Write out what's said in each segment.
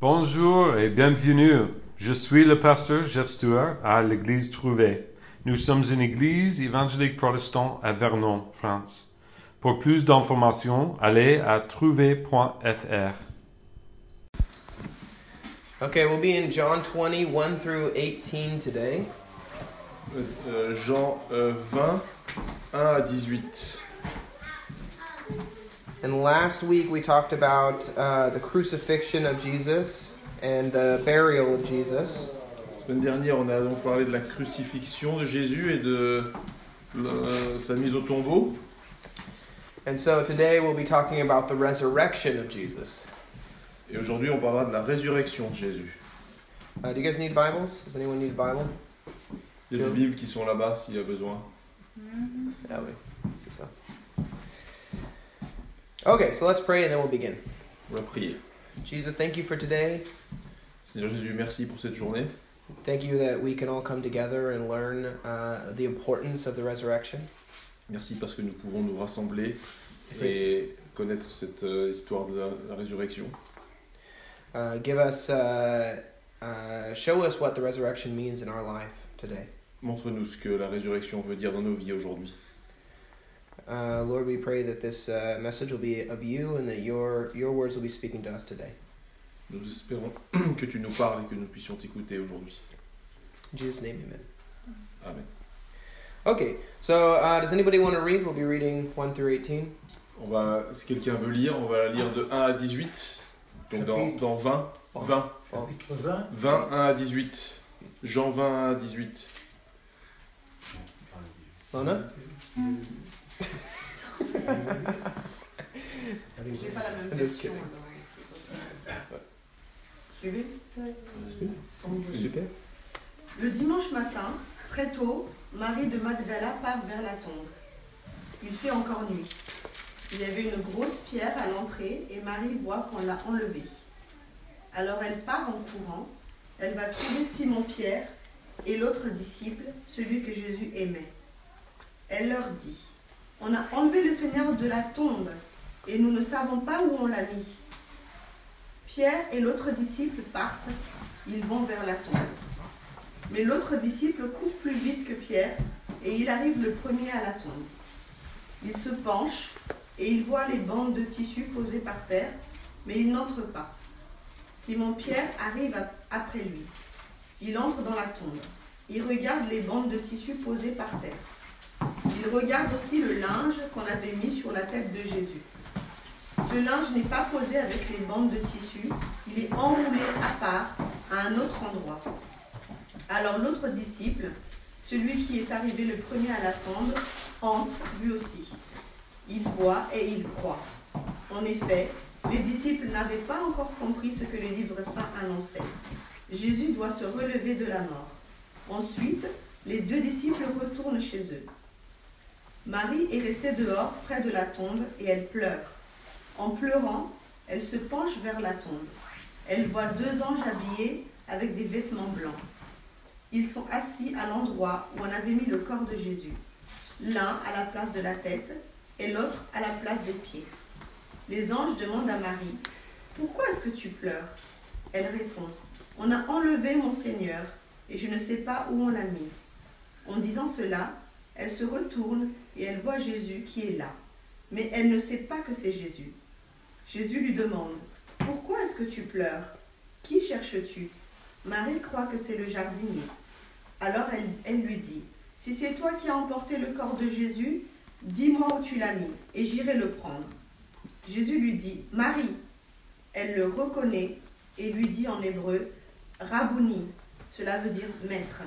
Bonjour et bienvenue. Je suis le pasteur Jeff Stewart à l'église Trouvé. Nous sommes une église évangélique protestante à Vernon, France. Pour plus d'informations, allez à trouvé.fr. Okay, we'll be in John 20, 1 through 18 today. Euh, Jean euh, 20, 1 à 18. And last week we talked about uh, the crucifixion of Jesus and the burial of Jesus. La semaine dernière, on a donc parlé de la crucifixion de Jésus et de le- sa mise au tombeau. And so today we'll be talking about the resurrection of Jesus. Et aujourd'hui, on parlera de la résurrection de Jésus. Uh, do you guys need Bibles? Does anyone need a Bible? Il y a des Bibles qui sont là-bas s'il y a besoin. Ah oui, c'est ça. Okay, so let's pray and then we'll begin. On va prier. Jesus, thank you for today. Seigneur Jésus, merci pour cette journée. Thank you that we can all come together and learn uh, the importance of the resurrection. Merci parce que nous pouvons nous rassembler et connaître cette euh, histoire de la, la résurrection. Uh, give us, uh, uh, show us what the resurrection means in our life today. Montre-nous ce que la résurrection veut dire dans nos vies aujourd'hui. Uh, Lord, we pray that this uh, message will be of you and that your, your words will be speaking to us today. Nous espérons que tu nous parles et que nous puissions t'écouter aujourd'hui. In Jesus' name, amen. Amen. Okay, so uh, does anybody want to read? We'll be reading 1 through 18. On va, si quelqu'un veut lire, on va lire de 1 à 18. Donc dans, dans 20, 20, Chapitre 20. 20, 1 à 18. Jean 20, 1 à 18. Lana? J'ai pas la même voulez. Super. Le dimanche matin, très tôt, Marie de Magdala part vers la tombe. Il fait encore nuit. Il y avait une grosse pierre à l'entrée et Marie voit qu'on l'a enlevée. Alors elle part en courant. Elle va trouver Simon-Pierre et l'autre disciple, celui que Jésus aimait. Elle leur dit, On a enlevé le Seigneur de la tombe et nous ne savons pas où on l'a mis. Pierre et l'autre disciple partent. Ils vont vers la tombe. Mais l'autre disciple court plus vite que Pierre et il arrive le premier à la tombe. Il se penche et il voit les bandes de tissu posées par terre, mais il n'entre pas. Simon-Pierre arrive ap- après lui. Il entre dans la tombe. Il regarde les bandes de tissu posées par terre. Il regarde aussi le linge qu'on avait mis sur la tête de Jésus. Ce linge n'est pas posé avec les bandes de tissu, il est enroulé à part à un autre endroit. Alors l'autre disciple, celui qui est arrivé le premier à la entre lui aussi. Il voit et il croit. En effet, les disciples n'avaient pas encore compris ce que le livre saint annonçait. Jésus doit se relever de la mort. Ensuite, les deux disciples retournent chez eux. Marie est restée dehors près de la tombe et elle pleure. En pleurant, elle se penche vers la tombe. Elle voit deux anges habillés avec des vêtements blancs. Ils sont assis à l'endroit où on avait mis le corps de Jésus, l'un à la place de la tête et l'autre à la place des pieds. Les anges demandent à Marie, Pourquoi est-ce que tu pleures? Elle répond, On a enlevé mon Seigneur et je ne sais pas où on l'a mis. En disant cela, elle se retourne et elle voit Jésus qui est là. Mais elle ne sait pas que c'est Jésus. Jésus lui demande, Pourquoi est-ce que tu pleures? Qui cherches-tu? Marie croit que c'est le jardinier. Alors elle, lui dit, Si c'est toi qui as emporté le corps de Jésus, dis-moi où tu l'as mis, et j'irai le prendre. Jésus lui dit, Marie. Elle le reconnaît et lui dit en hébreu, Rabouni, cela veut dire maître.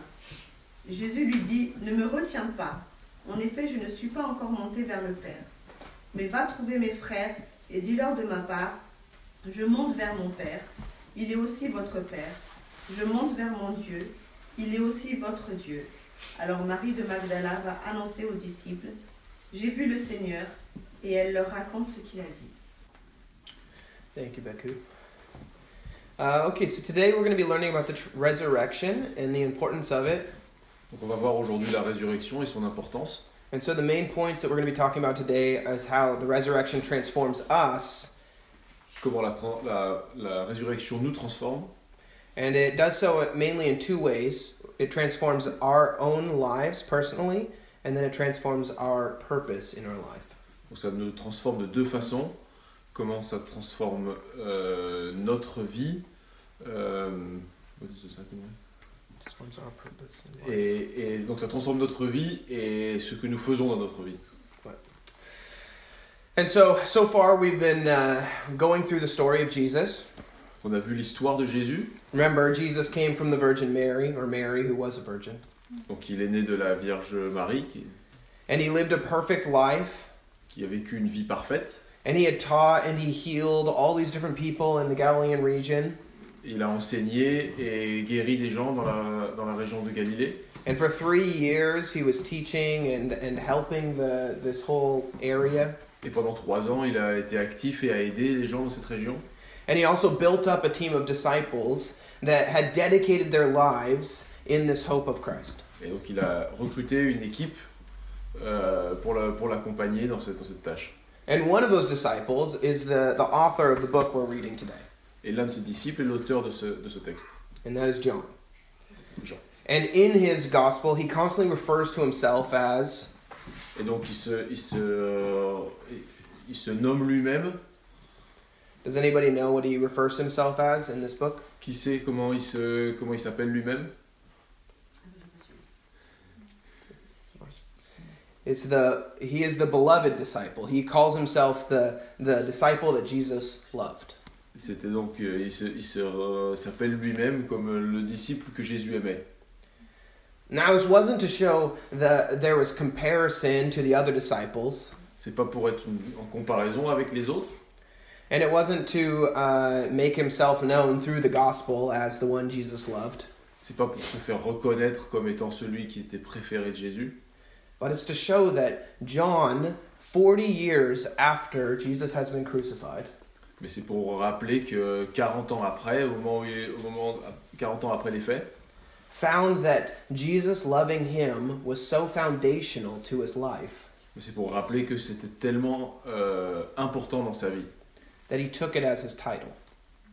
Jésus lui dit, Ne me retiens pas. En effet, je ne suis pas encore monté vers le Père. Mais va trouver mes frères et dis-leur de ma part, Je monte vers mon Père, il est aussi votre Père. Je monte vers mon Dieu, il est aussi votre Dieu. Alors Marie de Magdala va annoncer aux disciples, J'ai vu le Seigneur, et elle leur raconte ce qu'il a dit. Uh, so today we're going to be learning about the resurrection and the importance of it. Donc on va voir aujourd'hui la résurrection et son importance. And so the main points that we're going to be talking about today is how the resurrection transforms us comment la, tran- la, la résurrection nous transforme. And it does so mainly in two ways. It transforms our own lives personally, and then it transforms our purpose in our life. Donc ça nous transforme de deux façons. Comment ça transforme euh, notre vie. euh, et, et donc ça transforme notre vie et ce que nous faisons dans notre vie. And so, so far we've been uh, going through the story of Jesus. On a vu l'histoire de Jésus. Remember, Jesus came from the Virgin Mary, or Mary, who was a virgin. Donc il est né de la Vierge Marie qui, And he lived a perfect life. qui a vécu une vie parfaite. And he had taught and he healed all these different people in the Galilean region. Il a enseigné et guéri des gens dans la, dans la région de Galilée. And for three years, he was teaching and, and helping the, this whole area. Et pendant trois ans, il a été actif et a aidé les gens dans cette région. And he also built up a team of disciples that had dedicated their lives in this hope of Christ. Et donc il a recruté une équipe euh, pour la- pour l'accompagner dans cette, dans cette tâche. And one of those disciples is the, the author of the book we're reading today, Et l'un de ses disciples est l'auteur de ce, de ce texte, and that is John. Jean. And in his gospel, he constantly refers to himself as Et donc il se, il se, euh, il se nomme lui-même. Does anybody know what he refers to himself as in this book? Qui sait comment il se, comment il s'appelle lui-même It's the he is the beloved disciple. He calls himself the the disciple that Jesus loved. C'était donc, euh, il se, il se, euh, s'appelle lui-même comme euh, le disciple que Jésus aimait. Now this wasn't to show that there was comparison to the other disciples, C'est pas pour être en comparaison avec les autres. and it wasn't to uh, make himself known through the gospel as the one Jesus loved, C'est pas pour se faire reconnaître comme étant celui qui était préféré de Jésus. but it's to show that John, 40 years after Jesus has been crucified, Mais c'est pour rappeler que 40 ans après, au moment, où il- au moment 40 ans après les faits, found that Jesus loving him was so foundational to his life mais c'est pour rappeler que c'était tellement euh, important dans sa vie that he took it as his title.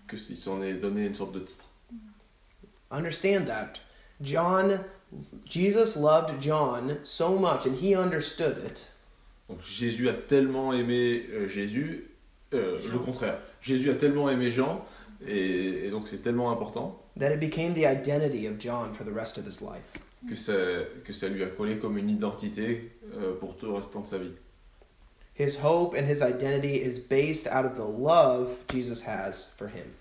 que il s'en est donné une sorte de titre. Understand that. John, Jesus loved John so much and he understood it Donc Jésus a tellement aimé euh, Jésus, euh, le contraire. Jésus a tellement aimé Jean, et, et donc c'est tellement important that it became the identity of John for the rest of his life. que ça, que ça lui a collé comme une identité euh, pour tout le restant de sa vie. His hope and his identity is based out of the love Jesus has for him.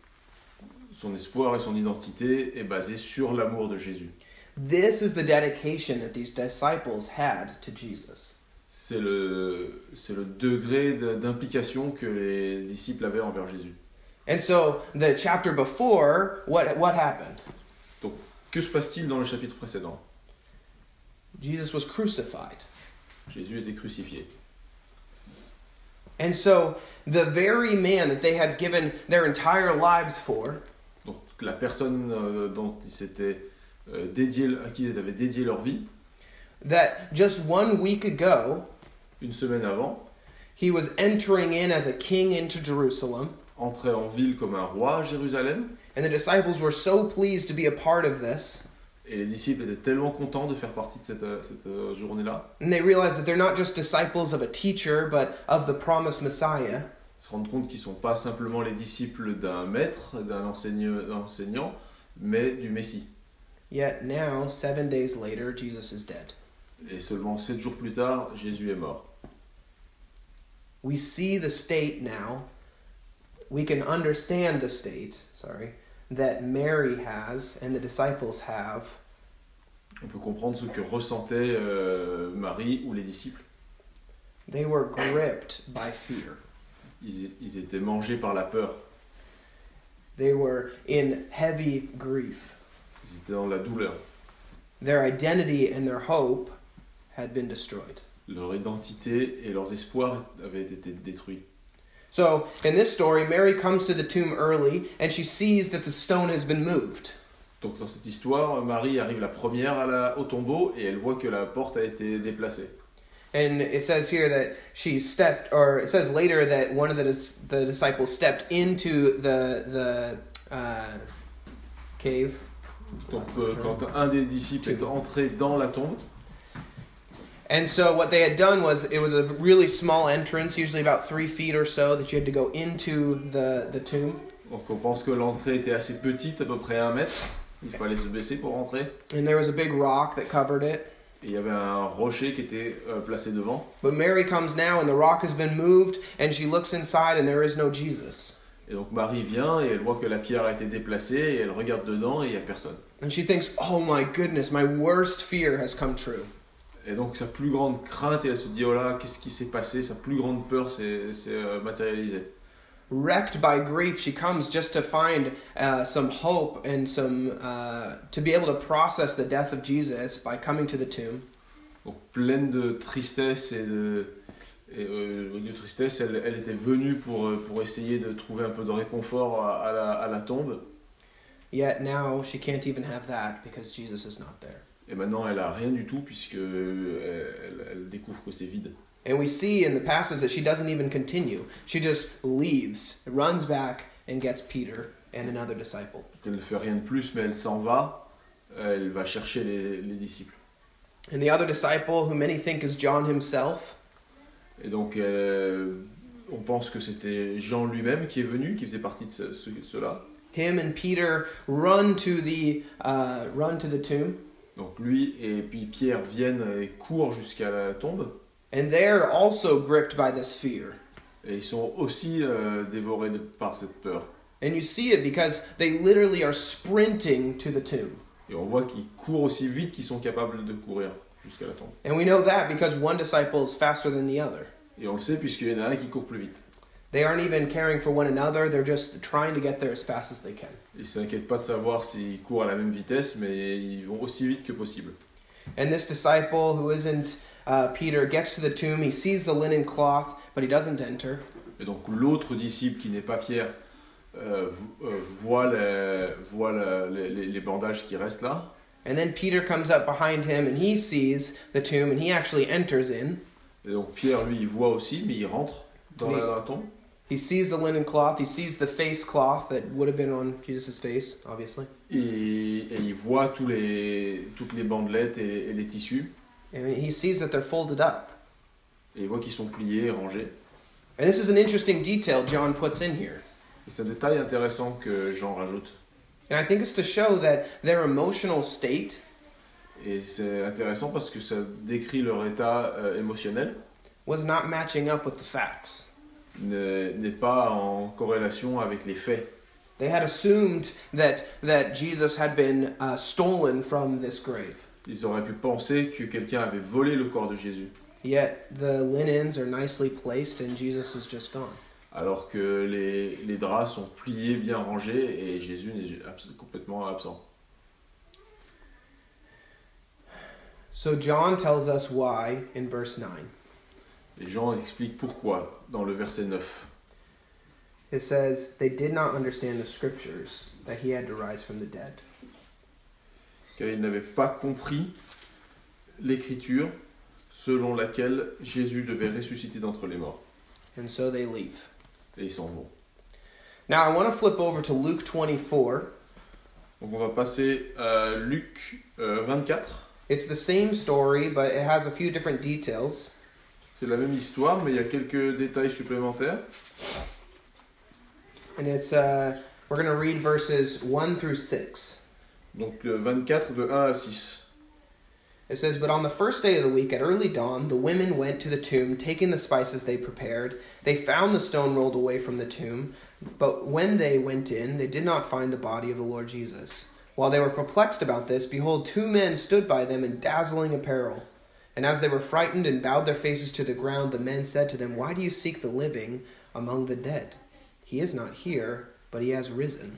Son espoir et son identité est basé sur l'amour de Jésus. This is the dedication that these disciples had to Jesus. C'est le, c'est le degré de- d'implication que les disciples avaient envers Jésus. And so, the chapter before, what, what happened? Que se passe-t-il dans le chapitre précédent? Jesus was crucified. Jésus était crucifié. And so, the very man that they had given their entire lives for, Donc la personne euh, dont ils s'étaient euh, dédiés, à qui ils avaient dédié leur vie, that just one week ago, une semaine avant, he was entering in as a king into Jerusalem. entrait en ville comme un roi à Jérusalem. And the disciples were so pleased to be a part of this. Et les disciples étaient tellement contents de faire partie de cette, euh, cette euh, journée-là. And they realized that they're not just disciples of a teacher, but of the promised Messiah. Ils se rendent compte qu'ils ne sont pas simplement les disciples d'un maître, d'un enseignant, mais du Messie. Yet now, seven days later, Jesus is dead. Et seulement sept jours plus tard, Jésus est mort. We see the state now. We can understand the state, sorry, that Mary has and the disciples have On peut comprendre ce que ressentaient euh, Marie ou les disciples. they were gripped by fear. Ils, ils étaient mangés par la peur. They were in heavy grief. Ils étaient dans la douleur. Their identity and their hope had been destroyed. Leur identité et leurs espoirs avaient été détruits. So, in this story, Mary comes to the tomb early and she sees that the stone has been moved. Donc dans cette histoire, Marie arrive la première à la- au tombeau et elle voit que la porte a été déplacée. And it says here that she stepped, or it says later that one of the, the disciples stepped into the, the uh, cave. Donc euh, quand un des disciples est entré dans la tombe, And so what they had done was it was a really small entrance, usually about three feet or so, that you had to go into the, the tomb. donc on pense que l'entrée était assez petite, à peu près un mètre. Il fallait se baisser pour rentrer. And there was a big rock that covered it. Et il y avait un rocher qui était euh, placé devant. But Mary comes now, and the rock has been moved, and she looks inside, and there is no Jesus. Et donc Marie vient et elle voit que la pierre a été déplacée et elle regarde dedans et il n'y a personne. And she thinks, oh my goodness, my worst fear has come true. Et donc sa plus grande crainte, et elle se dit, oh là, qu'est-ce qui s'est passé? Sa plus grande peur s'est s'est, euh, matérialisée. Wrecked by grief, she comes just to find uh, some hope and some uh, to be able to process the death of Jesus by coming to the tomb. Donc pleine de tristesse et de, et, euh, de tristesse, elle, elle était venue pour, euh, pour essayer de trouver un peu de réconfort à, à la, à la tombe. Yet now she can't even have that because Jesus is not there. Et maintenant, elle a rien du tout puisque euh, elle, elle découvre que c'est vide. And we see in the passage that she doesn't even continue. She just leaves, runs back, and gets Peter and another disciple. Elle ne fait rien de plus, mais elle s'en va. Euh, Elle va chercher les, les disciples. And the other disciple, who many think is John himself, Et donc, euh, on pense que c'était Jean lui-même qui est venu, qui faisait partie de ce- ce- cela. him and Peter run to the uh, run to the tomb, Donc lui et puis Pierre viennent et courent jusqu'à la tombe. and they're also gripped by this fear. Et ils sont aussi euh, dévorés de- par cette peur. And you see it because they literally are sprinting to the tomb. Et on voit qu'ils courent aussi vite qu'ils sont capables de courir jusqu'à la tombe. And we know that because one disciple is faster than the other. Et on le sait puisqu'il y en a un qui court plus vite. They aren't even caring for one another, they're just trying to get there as fast as they can. Ils ne s'inquiètent pas de savoir s'ils courent à la même vitesse, mais ils vont aussi vite que possible. And this disciple, who isn't uh, Peter, gets to the tomb. He sees the linen cloth, but he doesn't enter. Et donc l'autre disciple qui n'est pas Pierre euh, euh, voit, les, voit la- les, les- les bandages qui restent là. And then Peter comes up behind him and he sees the tomb and he actually enters in. Et donc Pierre, lui, il voit aussi, mais il rentre dans la, dans la tombe. He sees the linen cloth, he sees the face cloth that would have been on Jesus' face, obviously. Et, et il voit tous les, toutes les bandelettes et, et les tissus. And he sees that they're folded up. Et il voit qu'ils sont pliés, rangés. And this is an interesting detail John puts in here. Et c'est un détail intéressant que Jean rajoute. And I think it's to show that their emotional state Et c'est intéressant parce que ça décrit leur état euh, émotionnel, was not matching up with the facts. Ne- n'est pas en corrélation avec les faits. They had assumed that, that Jesus had been uh, stolen from this grave. Ils auraient pu penser que quelqu'un avait volé le corps de Jésus, Yet the linens are nicely placed and Jesus is just gone. alors que les, les draps sont pliés, bien rangés, et Jésus est abs- complètement absent. So John tells us why in verse 9. Et Jean explique pourquoi dans le verset 9. It says, They did not understand the scriptures that he had to rise from the dead. Car ils n'avaient pas compris l'écriture selon laquelle Jésus devait ressusciter d'entre les morts. And so they leave. Et ils s'en vont. Now I want to flip over to Luke 24. Donc on va passer à Luc euh, 24. It's the same story, but it has a few different details. C'est la même histoire, mais il y a quelques détails supplémentaires. And it's, uh, we're going to read verses 1 through 6. Donc euh, 24 de 1 à 6. It says, But on the first day of the week, at early dawn, the women went to the tomb, taking the spices they prepared. They found the stone rolled away from the tomb, but when they went in, they did not find the body of the Lord Jesus. While they were perplexed about this, behold, two men stood by them in dazzling apparel. And as they were frightened and bowed their faces to the ground, the men said to them, Why do you seek the living among the dead? He is not here, but he has risen.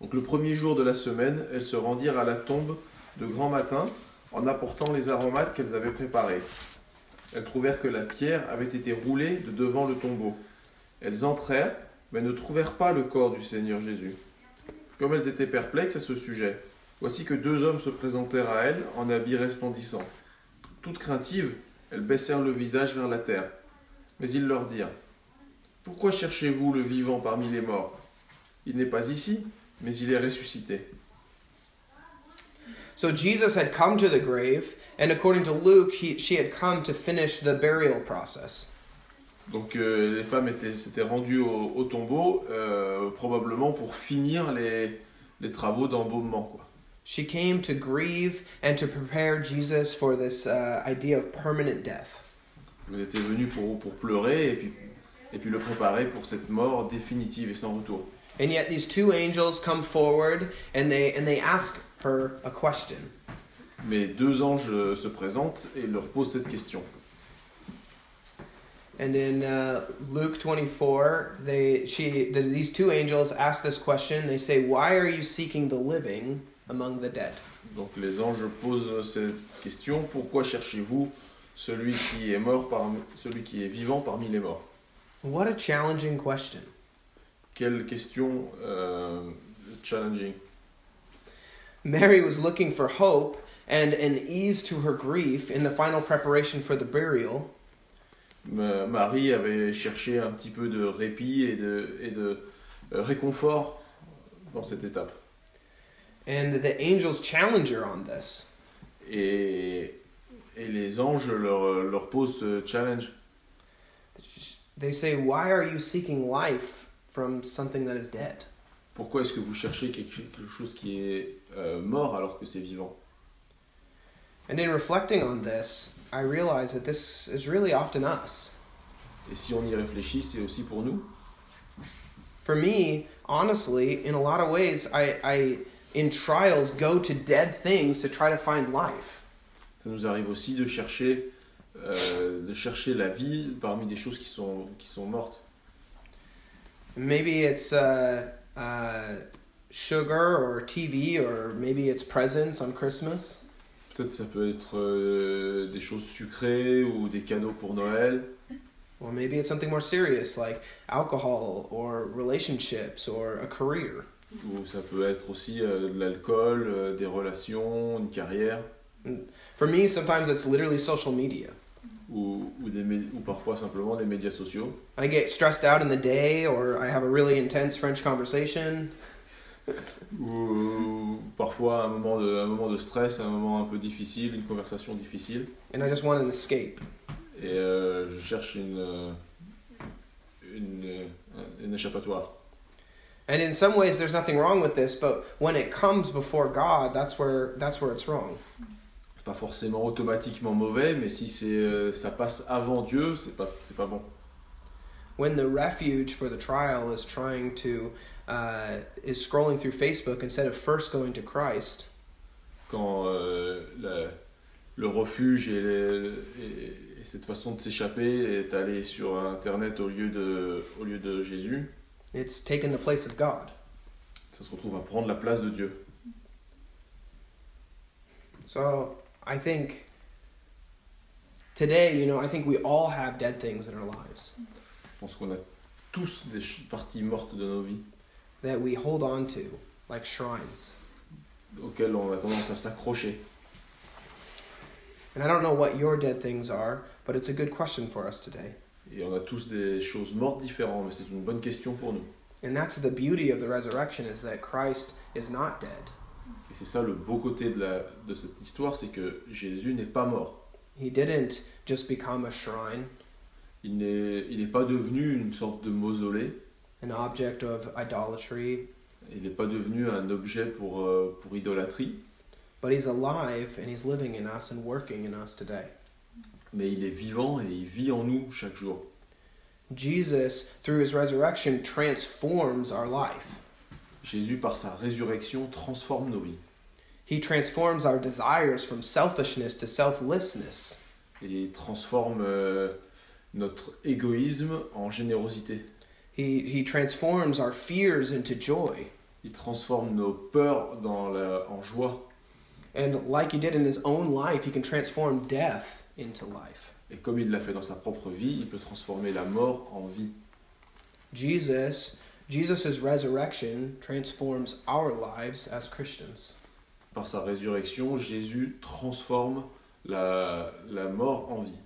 Donc le premier jour de la semaine, elles se rendirent à la tombe de grand matin en apportant les aromates qu'elles avaient préparés. Elles trouvèrent que la pierre avait été roulée de devant le tombeau. Elles entrèrent, mais ne trouvèrent pas le corps du Seigneur Jésus. Comme elles étaient perplexes à ce sujet, voici que deux hommes se présentèrent à elles en habits resplendissants. Toutes craintives, Elles baissèrent le visage vers la terre. Mais ils leur dirent Pourquoi cherchez-vous le vivant parmi les morts? Il n'est pas ici, mais il est ressuscité. So Jesus had come to the grave, and according to Luke, he, she had come to finish the burial process. Donc euh, les femmes étaient- s'étaient rendues au, au tombeau, euh, probablement pour finir les, les travaux d'embaumement. quoi. She came to grieve and to prepare Jesus for this uh, idea of permanent death. Vous étiez venus pour, pour pleurer et puis, et puis le préparer pour cette mort définitive et sans retour. And yet these two angels come forward and they and they ask her a question. Mais deux anges se présentent et leur posent cette question. And in uh, Luke 24, they she the, these two angels ask this question. They say, "Why are you seeking the living among the dead?" Donc les anges posent cette question pourquoi cherchez-vous celui qui est mort parmi, celui qui est vivant parmi les morts? What a challenging question. Quelle question euh, challenging? Mary was looking for hope and an ease to her grief in the final preparation for the burial. Ma- Marie avait cherché un petit peu de répit et de, et de euh, réconfort dans cette étape. And the angels challenge her on this. Et, et les anges leur, leur posent ce challenge. They say, Why are you seeking life from something that is dead? Pourquoi est-ce que vous cherchez quelque chose qui est euh, mort alors que c'est vivant And in reflecting on this, I realize that this is really often us. Et si on y réfléchit, c'est aussi pour nous. For me, honestly, in a lot of ways, I, I in trials go to dead things to try to find life. Ça nous arrive aussi de chercher, euh, de chercher la vie parmi des choses qui sont, qui sont mortes. Maybe it's uh, uh, sugar or TV, or maybe it's presents on Christmas. Peut-être ça peut être euh, des choses sucrées ou des cadeaux pour Noël. Or maybe it's something more serious like alcohol or relationships or a career. Ou ça peut être aussi euh, de l'alcool, euh, des relations, une carrière. For me, sometimes it's literally social media. Ou, ou, des, ou parfois simplement des médias sociaux. I get stressed out in the day, or I have a really intense French conversation, Ou parfois un moment, de, un moment de stress, un moment un peu difficile, une conversation difficile. and I just want an escape. Et euh, je cherche une, euh, une, euh, une échappatoire. And in some ways, there's nothing wrong with this, but when it comes before God, that's where that's where it's wrong. C'est pas forcément automatiquement mauvais, mais si c'est, euh, ça passe avant Dieu, c'est pas, c'est pas bon. When the refuge for the trial is trying to uh, is scrolling through Facebook instead of first going to Christ, Quand euh, la- le refuge et, les- et- et cette façon de s'échapper est allé sur Internet au lieu de, au lieu de Jésus, it's taken the place of God. ça se retrouve à prendre la place de Dieu. So I think today, you know, I think we all have dead things in our lives Je pense qu'on a tous des parties mortes de nos vies that we hold on to, like shrines. auxquelles on a tendance à s'accrocher. And I don't know what your dead things are, but it's a good question for us today. Et on a tous des choses mortes différentes, mais c'est une bonne question pour nous. And that's the beauty of the resurrection is that Christ is not dead. Et c'est ça le beau côté de, la, de cette histoire, c'est que Jésus n'est pas mort. He didn't just become a shrine, Il n'est il n'est pas devenu une sorte de mausolée. an object of idolatry, Il n'est pas devenu un objet pour, euh, pour idolâtrie. but he's alive and he's living in us and working in us today. Mais il est vivant et il vit en nous chaque jour. Jesus, through his resurrection, transforms our life. Jésus, par sa résurrection, transforme nos vies. He transforms our desires from selfishness to selflessness. Il transforme euh, notre égoïsme en générosité. He, he transforms our fears into joy. Il transforme nos peurs dans la, en joie. And like he did in his own life, he can transform death into life. Et comme il l'a fait dans sa propre vie, il peut transformer la mort en vie. Jesus, Jesus's resurrection transforms our lives as Christians. Par sa résurrection, Jésus transforme la, la mort en vie.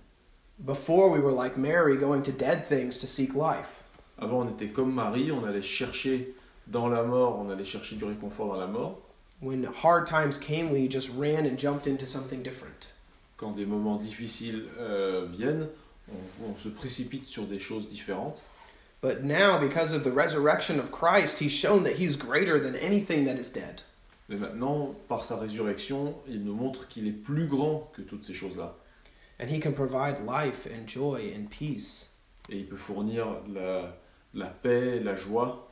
Before we were like Mary, going to dead things to seek life. Avant, on était comme Marie, on allait chercher dans la mort, on allait chercher du réconfort dans la mort. When hard times came, we just ran and jumped into something different. Quand des moments difficiles euh, viennent, on, on se précipite sur des choses différentes. But now, because of the resurrection of Christ, he's shown that he's greater than anything that is dead. Mais maintenant, par sa résurrection, il nous montre qu'il est plus grand que toutes ces choses-là. And he can provide life and joy and peace. Et il peut fournir la, la paix, la joie.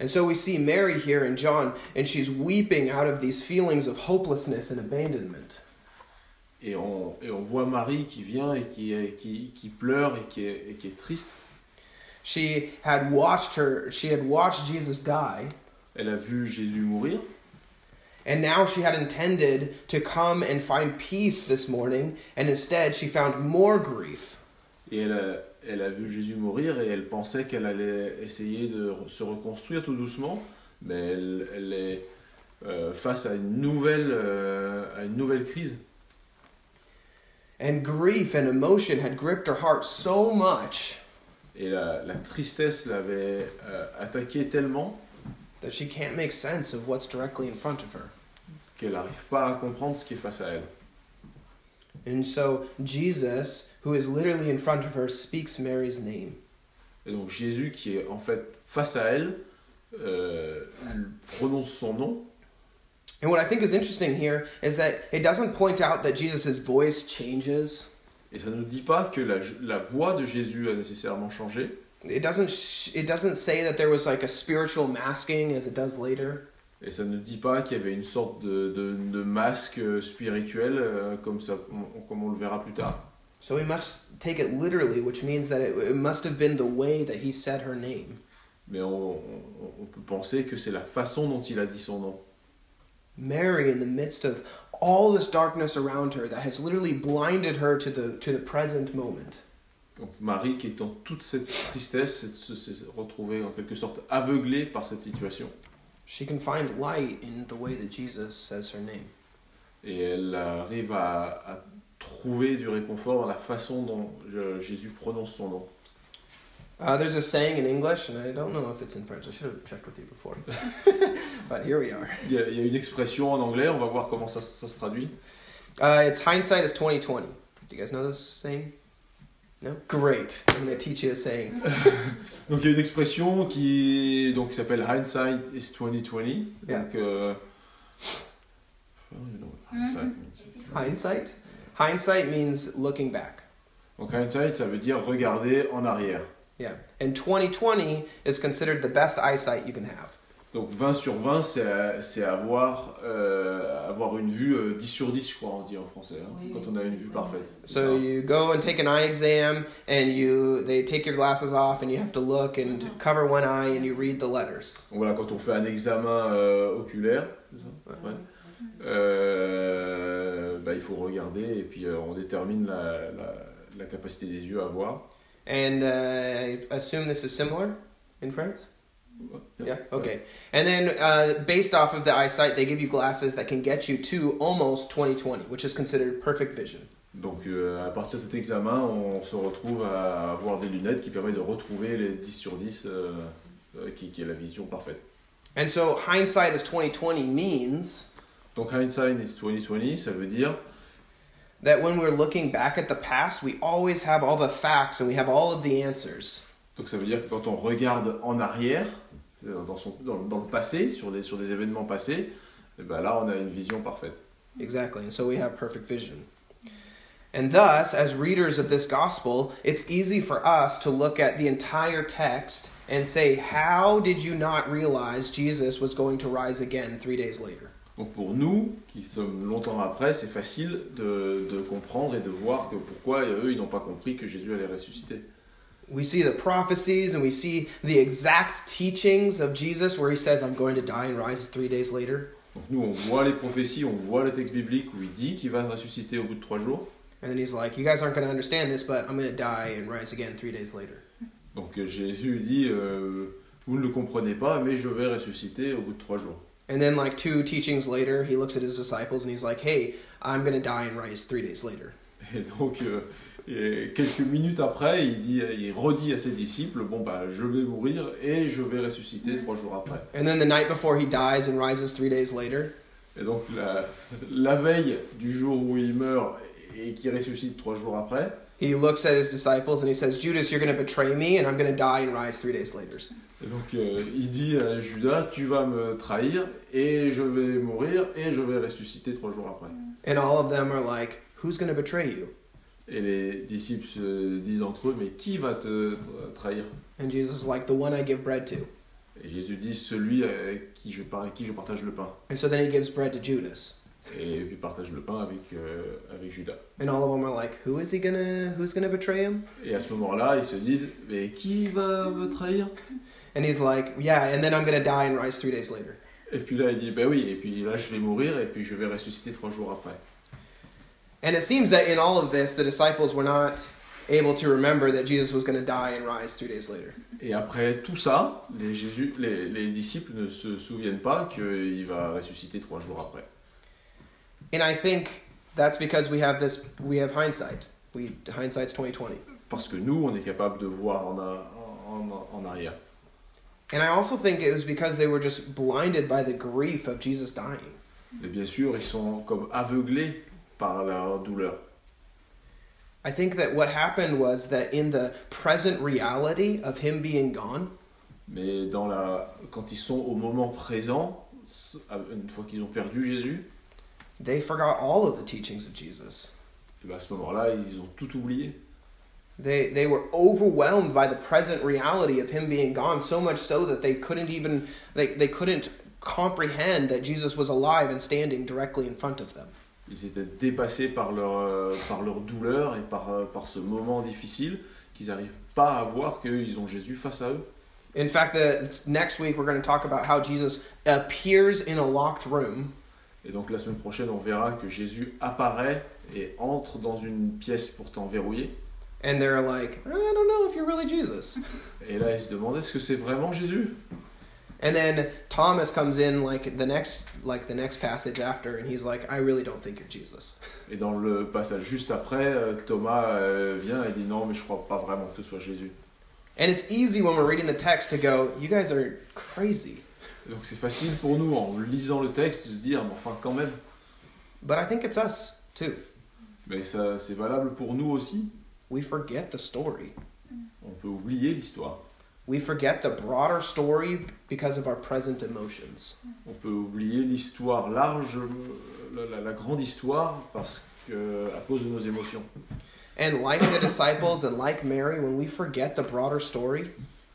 And so we see Mary here in John, and she's weeping out of these feelings of hopelessness and abandonment. Et on, et on voit Marie qui vient et qui, qui, qui pleure et qui, est, et qui est triste. She had watched her she had watched Jesus die, Elle a vu Jésus mourir. and now she had intended to come and find peace this morning, and instead she found more grief. Et elle a, elle a vu Jésus mourir et elle pensait qu'elle allait essayer de se reconstruire tout doucement. Mais elle, elle est euh, face à une, nouvelle, euh, à une nouvelle crise. And grief and emotion had gripped her heart so much Et la, la tristesse l'avait euh, attaquée tellement that she can't make sense of what's directly in front of her. qu'elle n'arrive pas à comprendre ce qui est face à elle. And so Jesus, who is literally in front of her, speaks Mary's name. Et donc Jésus, qui est en fait face à elle, euh, prononce son nom. And what I think is interesting here is that it doesn't point out that Jesus' voice changes. Et ça ne dit pas que la, la voix de Jésus a nécessairement changé. It doesn't sh- it doesn't say that there was like a spiritual masking as it does later. Et ça ne dit pas qu'il y avait une sorte de, de, de masque euh, spirituel, euh, comme, ça, on- comme on le verra plus tard. So we must take it literally, which means that it, it must have been the way that he said her name. Mais on, on- on peut penser que c'est la façon dont il a dit son nom. Mary in the midst of all this darkness around her that has literally blinded her to the to the present moment. Donc Marie, qui est dans toute cette tristesse, s'est- se- s'est retrouvée en quelque sorte aveuglée par cette situation. She can find light in the way that Jesus says her name. Et elle arrive à, à trouver du réconfort dans la façon dont Jésus prononce son nom. Uh, there's a saying in English, and I don't know if it's in French. I should have checked with you before, but here we are. Il y, a, il y a une expression en anglais, on va voir comment ça, ça se traduit. Uh, it's hindsight is twenty twenty. Do you guys know this saying? No? Great. I'm going to teach you a saying. Donc il y a une expression qui donc s'appelle hindsight is 2020. Yeah. Donc euh, I don't know what hindsight means. Hindsight? Hindsight means looking back. Donc hindsight ça veut dire regarder en arrière. Yeah. And 2020 is considered the best eyesight you can have. Donc 20 sur 20 c'est c'est avoir euh, avoir une vue euh, 10 sur 10 je crois on dit en français hein, Oui. quand on a une vue parfaite. So you go and take an eye exam, and you they take your glasses off, and you have to look and cover one eye, and you read the letters. Donc voilà, quand on fait un examen euh, oculaire, ça? Ouais. Euh, bah, il faut regarder et puis euh, on détermine la, la, la capacité des yeux à voir. And uh, I assume this is similar in France. Yeah. Okay. And then, uh, based off of the eyesight, they give you glasses that can get you to almost 20/20, which is considered perfect vision. Donc euh, à partir de cet examen, on se retrouve à avoir des lunettes qui permettent de retrouver les 10 sur 10 euh, euh, qui, qui est la vision parfaite. And so, hindsight is 20/20 means Donc hindsight is 2020, ça veut dire that when we're looking back at the past, we always have all the facts and we have all of the answers. donc ça veut dire que quand on regarde en arrière, dans, son, dans, dans le passé, sur des, sur des événements passés, et ben là on a une vision parfaite. Exactly. And so we have perfect vision. And thus, as readers of this gospel, it's easy for us to look at the entire text and say, How did you not realize Jesus was going to rise again three days later? Donc pour nous, qui sommes longtemps après, c'est facile de, de comprendre et de voir que pourquoi eux, ils n'ont pas compris que Jésus allait ressusciter. We see the prophecies and we see the exact teachings of Jesus where he says, I'm going to die and rise three days later. Donc nous, on voit les prophéties, on voit le texte biblique où il dit qu'il va ressusciter au bout de trois jours. And then he's like, You guys aren't going to understand this, but I'm going to die and rise again three days later. Donc euh, Jésus dit, euh, vous ne le comprenez pas, mais je vais ressusciter au bout de trois jours. And then, like two teachings later, he looks at his disciples and he's like, Hey, I'm going to die and rise three days later. Et donc, euh, et quelques minutes après, il, dit, il redit à ses disciples Bon, bah, je vais mourir et je vais ressusciter trois jours après. And then the night before he dies and rises three days later, Et donc, la, la veille du jour où il meurt et qui ressuscite trois jours après, he looks at his disciples and he says, Judas, you're going to betray me and I'm going to die and rise three days later. Et donc euh, il dit à Judas Tu vas me trahir et je vais mourir et je vais ressusciter trois jours après. And all of them are like, Who's going to betray you? Et les disciples se disent entre eux Mais qui va te tra- trahir? And Jesus is like, The one I give bread to. Et Jésus dit Celui avec qui je, par- qui je partage le pain. And so then he gives bread to Judas. Et puis partage le pain avec, euh, avec Judas. And all of them are like, Who is he to, who's to betray him? Et à ce moment-là, ils se disent Mais qui va me trahir? And he's like, Yeah, and then I'm to die and rise three days later. Et puis là, il dit Ben oui, et puis là, je vais mourir et puis je vais ressusciter trois jours après. And it seems that in all of this, the disciples were not able to remember that Jesus was going to die and rise three days later. Et après tout ça, les, Jésus, les, les disciples ne se souviennent pas qu'il va ressusciter trois jours après. And I think that's because we have this, we have hindsight. We hindsight's 2020. Parce que nous, on est capable de voir en, a- en, en arrière. And I also think it was because they were just blinded by the grief of Jesus dying. Et bien sûr, ils sont comme aveuglés par la douleur. I think that what happened was that in the present reality of him being gone, Mais dans la, quand ils sont au moment présent, une fois qu'ils ont perdu Jésus, they forgot all of the teachings of Jesus. et à ce moment-là, ils ont tout oublié. They, they were overwhelmed by the present reality of him being gone, so much so that they couldn't even they, they couldn't comprehend that Jesus was alive and standing directly in front of them. Ils étaient dépassés par leur, euh, par leur douleur et par, euh, par ce moment difficile qu'ils n'arrivent pas à voir qu'ils ont Jésus face à eux. In fact, the next week we're going to talk about how Jesus appears in a locked room Et donc la semaine prochaine, on verra que Jésus apparaît et entre dans une pièce pourtant verrouillée. And they're like, I don't know if you're really Jesus. Et là, ils se demandent est-ce que c'est vraiment Jésus? And then Thomas comes in like the next like the next passage after and he's like, I really don't think you're Jesus. Et dans le passage juste après, euh, Thomas euh, vient et dit non, mais je crois pas vraiment que ce soit Jésus. And it's easy when we're reading the text to go, you guys are crazy. Donc c'est facile pour nous, en lisant le texte, de se dire, mais enfin quand même. But I think it's us too. Mais ça, c'est valable pour nous aussi. We forget the story. On peut oublier l'histoire. We forget the broader story because of our present emotions. On peut oublier l'histoire large, la, la- la grande histoire, parce que à cause de nos émotions. And like the disciples and like Mary, when we forget the broader story,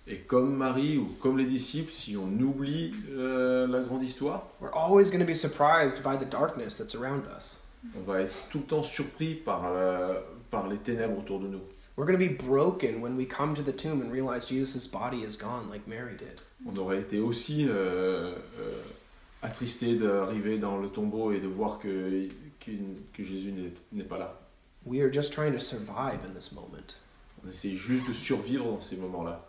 Et comme Marie ou comme les disciples, si on oublie euh, la grande histoire, we're always going to be surprised by the darkness that's around us. on va être tout le temps surpris par, la- par les ténèbres autour de nous. We're going to be broken when we come to the tomb and realize Jesus' body is gone, like Mary did. On aurait été aussi euh, euh, attristé d'arriver dans le tombeau et de voir que, que, que Jésus n'est- pas là. We are just trying to survive in this moment. On essaie juste de survivre dans ces moments-là.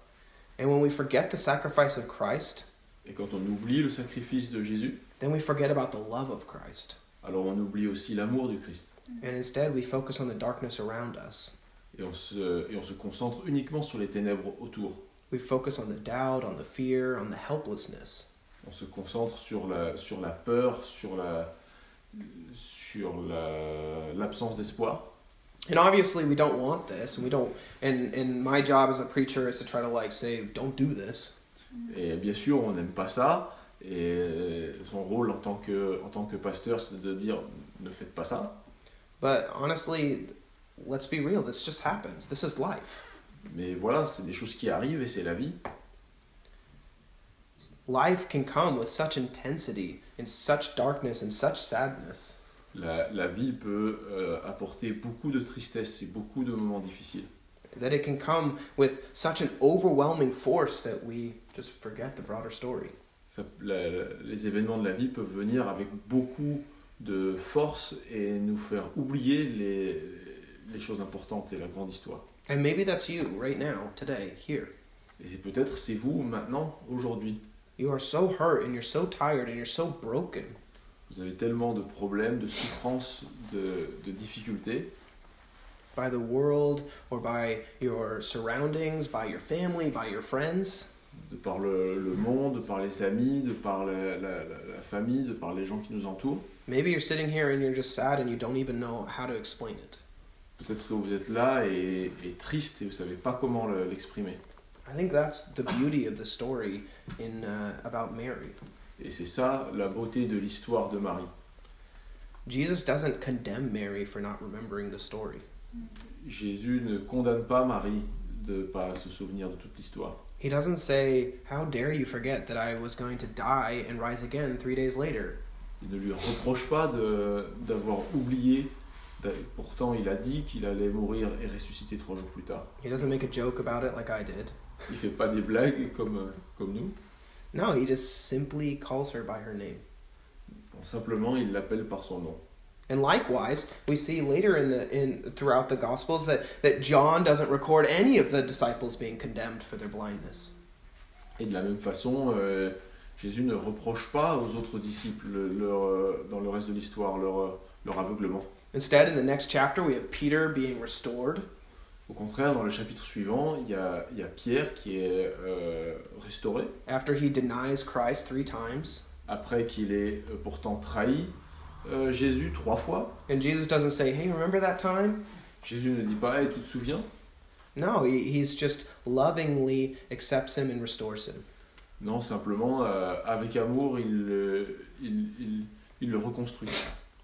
And when we forget the sacrifice of Christ, Et quand on oublie le sacrifice de Jésus, then we forget about the love of Christ. alors on oublie aussi l'amour du Christ. And instead, we focus on the darkness around us. Et on, se, et on se concentre uniquement sur les ténèbres autour. We focus on the doubt, on the fear, on the helplessness. On se concentre sur la, sur la peur, sur la sur la- l'absence d'espoir. And obviously, we don't want this, and we don't. And and my job as a preacher is to try to like say, don't do this. Et bien sûr, on n'aime pas ça. Et son rôle en tant que, en tant que pasteur, c'est de dire ne faites pas ça. But honestly, let's be real. This just happens. This is life. Mais voilà, c'est des choses qui arrivent et c'est la vie. Life can come with such intensity and such darkness and such sadness. La, la vie peut euh, apporter beaucoup de tristesse et beaucoup de moments difficiles. That it can come with such an overwhelming force that we just forget the broader story. Ça- la- la- les événements de la vie peuvent venir avec beaucoup de force et nous faire oublier les, les choses importantes et la grande histoire. And maybe that's you right now, today, here. Et peut-être c'est vous maintenant, aujourd'hui. You are so hurt and you're so tired and you're so broken. Vous avez tellement de problèmes, de souffrances, de, de difficultés. by the world or by your surroundings, by your family, by your friends. De par le, le monde, de par les amis, de par la, la- la- famille, de par les gens qui nous entourent. Maybe you're sitting here and you're just sad and you don't even know how to explain it. Peut-être que vous êtes là et, et triste et vous savez pas comment le- l'exprimer. I think that's the beauty of the story in uh, about Mary. Et c'est ça la beauté de l'histoire de Marie. Jesus doesn't condemn Mary for not remembering the story. Jésus ne condamne pas Marie de pas se souvenir de toute l'histoire. He doesn't say, How dare you forget that I was going to die and rise again three days later? Il ne lui reproche pas d'avoir oublié. Pourtant, il a dit qu'il allait mourir et ressusciter trois jours plus tard. He doesn't make a joke about it like I did. Il fait pas des blagues comme, euh, comme nous. No, he just simply calls her by her name. Bon, simplement, il l'appelle par son nom. And likewise, we see later in the in throughout the Gospels that, that John doesn't record any of the disciples being condemned for their blindness. Et de la même façon, euh, Jésus ne reproche pas aux autres disciples leur, euh, dans le reste de l'histoire leur, euh, leur aveuglement. Instead, in the next chapter, we have Peter being restored. Au contraire, dans le chapitre suivant, il y a, il y a Pierre qui est euh, restauré after he denies Christ three times. après qu'il ait euh, pourtant trahi euh, Jésus trois fois. And Jesus doesn't say, Hey, remember that time? Jésus ne dit pas Hey, tu te souviens? No, he, he's just lovingly accepts him and restores him. Non, simplement, euh, avec amour, il, le- il, il, il le reconstruit.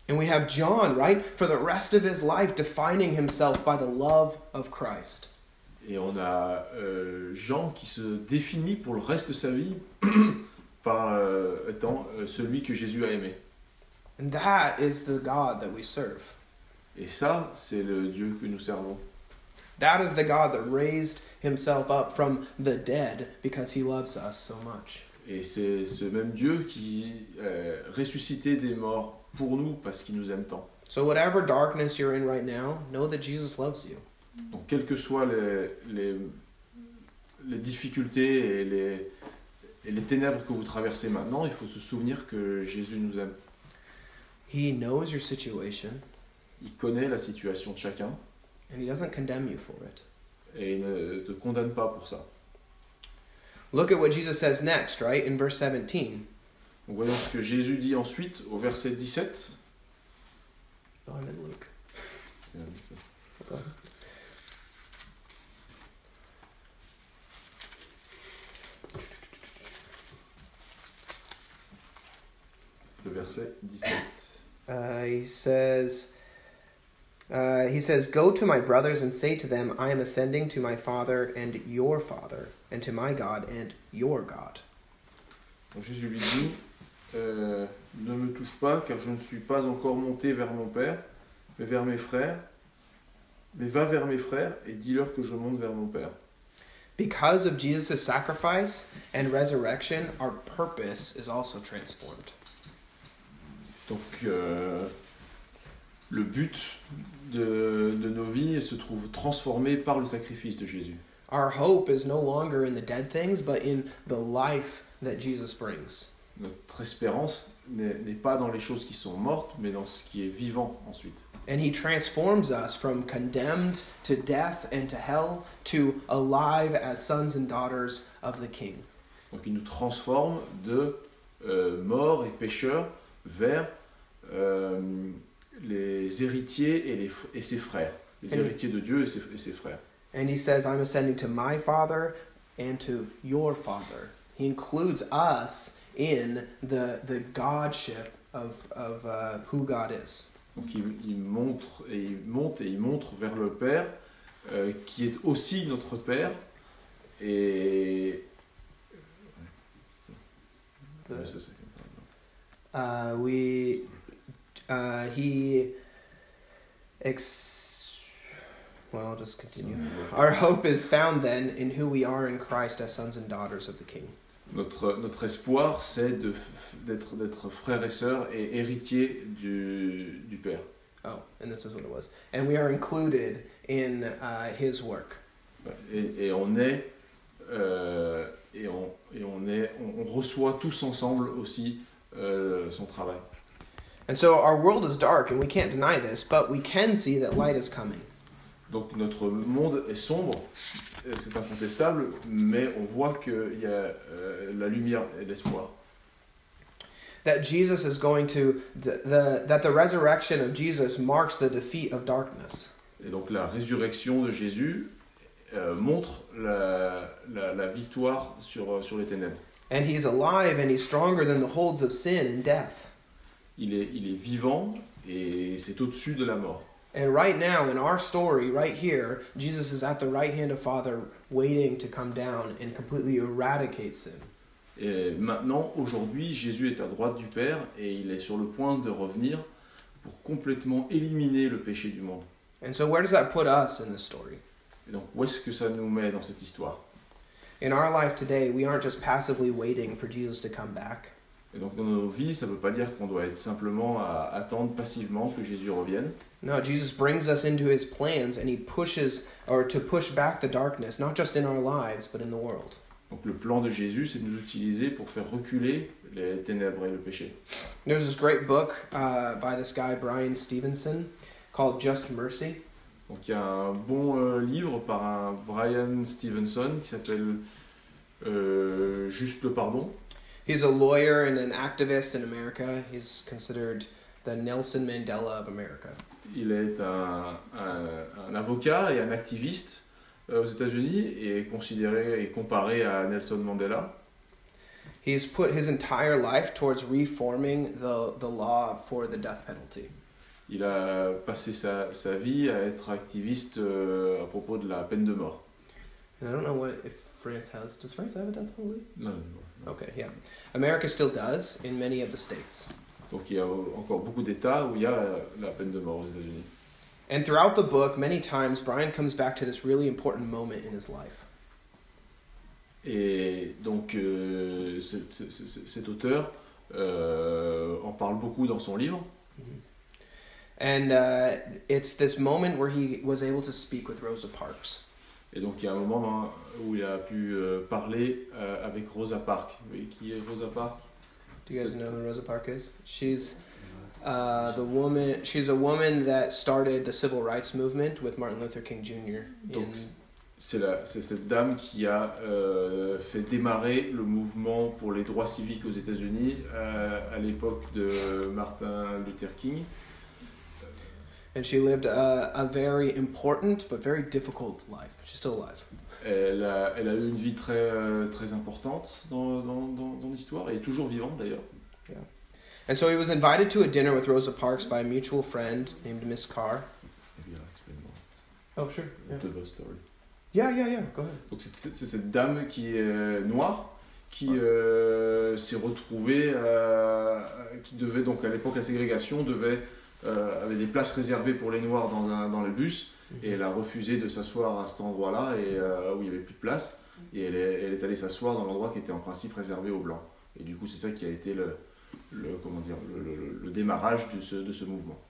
And we have John, right, for the rest of his life defining himself by the love of Christ. Et on a euh, Jean qui se définit pour le reste de sa vie par euh, étant euh, celui que Jésus a aimé. And that is the God that we serve. Et ça, c'est le Dieu que nous servons. That is the God that raised himself up from the dead because he loves us so much. Et c'est ce même Dieu qui euh, ressuscité des morts pour nous parce qu'il nous aime tant. So, whatever darkness you're in right now, know that Jesus loves you. Donc, quelles que soient les, les, les difficultés et les, et les ténèbres que vous traversez maintenant, il faut se souvenir que Jésus nous aime. He knows your situation, Il connaît la situation de chacun and he doesn't condemn you for it. et il ne te condamne pas pour ça. Look at what Jesus says next, right, in verse 17. Donc, voyons ce que Jésus dit ensuite au verset 17. Oh, I'm in Luke. Le verset 17. Uh, he says, uh, he says, Go to my brothers and say to them, I am ascending to my Father and your Father, and to my God and your God. Donc Jésus lui dit euh, Ne me touche pas, car je ne suis pas encore monté vers mon Père, mais vers mes frères. Mais va vers mes frères et dis-leur que je monte vers mon Père. Because of Jesus' sacrifice and resurrection, our purpose is also transformed. Donc euh, le but de, de nos vies se trouve transformé par le sacrifice de Jésus. Our hope is no longer in the dead things, but in the life that Jesus brings. Notre espérance n'est n'est pas dans les choses qui sont mortes, mais dans ce qui est vivant ensuite. And he transforms us from condemned to death and to hell to alive as sons and daughters of the King. Donc il nous transforme de euh, morts et pécheurs vers euh, les héritiers et, les, et ses frères. Les Et- héritiers de Dieu et ses, et ses frères. And he says, I'm ascending to my Father and to your Father. He includes us in the, the Godship of, of uh, who God is. Donc il, il montre et il monte et il montre vers le Père, euh, qui est aussi notre Père. Et The- Ouais, ça, c'est comme ça. Uh, we, uh, he, ex- well, I'll just continue. Our hope is found then in who we are in Christ as sons and daughters of the King. Notre, notre espoir, c'est d'être d'être frères et sœurs et héritiers du, du Père. Oh, and this is what it was. And we are included in uh, his work. Et, et on est, euh, et on, et on est, on, on reçoit tous ensemble aussi euh, son travail. And so our world is dark, and we can't deny this, but we can see that light is coming. Donc notre monde est sombre, c'est incontestable, mais on voit qu'il y a euh, la lumière et l'espoir. That Jesus is going to the, the that the resurrection of Jesus marks the defeat of darkness. Et donc la résurrection de Jésus euh, montre la, la- la victoire sur, sur les ténèbres. And he's alive and he's stronger than the holds of sin and death. Il est, il est vivant et c'est au-dessus de la mort. And right now, in our story, right here, Jesus is at the right hand of Father, waiting to come down and completely eradicate sin. Et maintenant, aujourd'hui, Jésus est à droite du Père et il est sur le point de revenir pour complètement éliminer le péché du monde. And so, where does that put us in this story? Et donc, où est-ce que ça nous met dans cette histoire? In our life today, we aren't just passively waiting for Jesus to come back. Et donc, dans nos vies, ça ne veut pas dire qu'on doit être simplement à attendre passivement que Jésus revienne. No, Jesus brings us into his plans and he pushes, or to push back the darkness, not just in our lives, but in the world. Donc, le plan de Jésus, c'est de nous utiliser pour faire reculer les ténèbres et le péché. There's this great book uh, by this guy, Brian Stevenson, called Just Mercy. Donc, il y a un bon euh, livre par un Brian Stevenson qui s'appelle euh, Juste le pardon. He's a lawyer and an activist in America. He's considered the Nelson Mandela of America. Il est un, un- un avocat et un activiste euh, aux États-Unis et est considéré et comparé à Nelson Mandela. He's put his entire life towards reforming the, the law for the death penalty. Il a passé sa, sa vie à être activiste euh, à propos de la peine de mort. And I don't know what if France has. Does France have a death penalty? Non, non, non. Okay, yeah. America still does in many of the states. Donc il y a encore beaucoup d'États où il y a la, la peine de mort aux États-Unis. And throughout the book, many times Brian comes back to this really important moment in his life. Et donc euh, cet, cet- cet- cet auteur euh, en parle beaucoup dans son livre. And uh, it's this moment where he was able to speak with Rosa Parks. Et donc il y a un moment hein, où il a pu euh, parler euh, avec Rosa Parks. Voyez qui est Rosa Parks? Do you guys know who Rosa Parks is? She's uh, the woman. She's a woman that started the civil rights movement with Martin Luther King Jr. In, Donc, C'est la- c'est cette dame qui a euh, fait démarrer le mouvement pour les droits civiques aux États-Unis euh, à l'époque de Martin Luther King. And she lived a, a very important but very difficult life. She's still alive. Elle a, elle a eu une vie très, euh, très importante dans, dans, dans, dans l'histoire et est toujours vivante d'ailleurs. And so he was invited to a dinner with Rosa Parks by a mutual friend named Miss Carr. Maybe I'll explain more. Oh, sure. Yeah, The love story. yeah, yeah. yeah. Go ahead. Donc c'est cette dame qui est euh, noire qui euh, s'est retrouvée, euh, qui devait donc à l'époque la ségrégation devait euh, avait des places réservées pour les noirs dans, un- dans le bus et elle a refusé de s'asseoir à cet endroit-là et euh, où il y avait plus de place et elle est, elle est allée s'asseoir dans l'endroit qui était en principe réservé aux blancs et du coup c'est ça qui a été le, le comment dire le, le- le démarrage de ce, de ce mouvement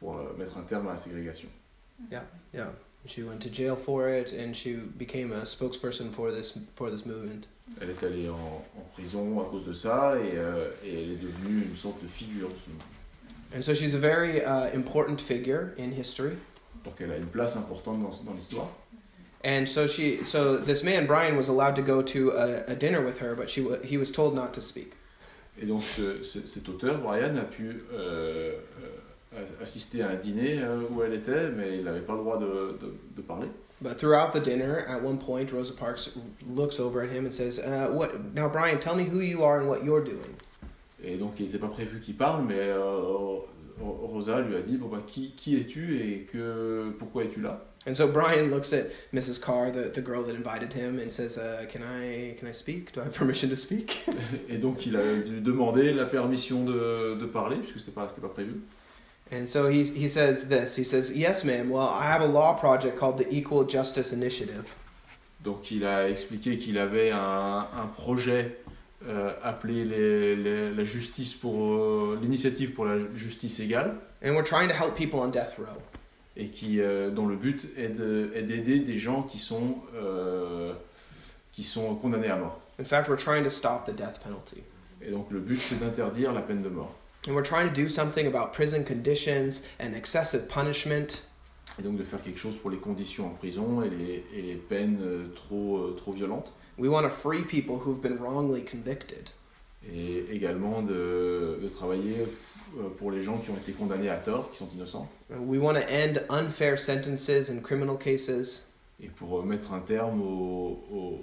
pour euh, mettre un terme à la ségrégation. Yeah. She went to jail for it, and she became a spokesperson for this for this movement. Elle est allée en, en prison à cause de ça et, euh, et elle est devenue une sorte de figure de ce mouvement. And so she's a very uh, important figure in history. Donc elle a une place importante dans, dans l'histoire. And so she, so this man Brian was allowed to go to a, a dinner with her, but she he was told not to speak. Et donc ce- ce- cet auteur, Brian, a pu euh, euh, assister à un dîner euh, où elle était, mais il n'avait pas le droit de, de- de parler. But throughout the dinner, at one point, Rosa Parks looks over at him and says, uh, "What now, Brian? Tell me who you are and what you're doing." Et donc il n'était pas prévu qu'il parle, mais euh, Rosa lui a dit bon, bah, qui, qui es-tu et que, pourquoi es-tu là? And so Brian looks at Mrs. Carr, the, the girl that invited him, and says, uh, "Can I can I speak? Do I have permission to speak?" Et donc il a dû demander la permission de, de parler, puisque ce n'était pas, pas prévu. And so he he says this. He says, "Yes, ma'am. Well, I have a law project called the Equal Justice Initiative." Donc il a expliqué qu'il avait un, un projet euh, appelé les- les- la justice pour euh, l'initiative pour la justice égale And we're trying to help people on death row. et qui euh, dont le but est de- est d'aider des gens qui sont qui sont condamnés à mort. In fact, we're trying to stop the death penalty. Et donc le but c'est d'interdire la peine de mort. And we're trying to do something about prison conditions and excessive punishment. et donc de faire quelque chose pour les conditions en prison et les, et les peines trop, trop violentes. We want to free people who've been wrongly convicted. Et également de, de travailler euh, pour les gens qui ont été condamnés à tort, qui sont innocents, We want to end unfair sentences in criminal cases. et pour euh, mettre un terme aux, aux-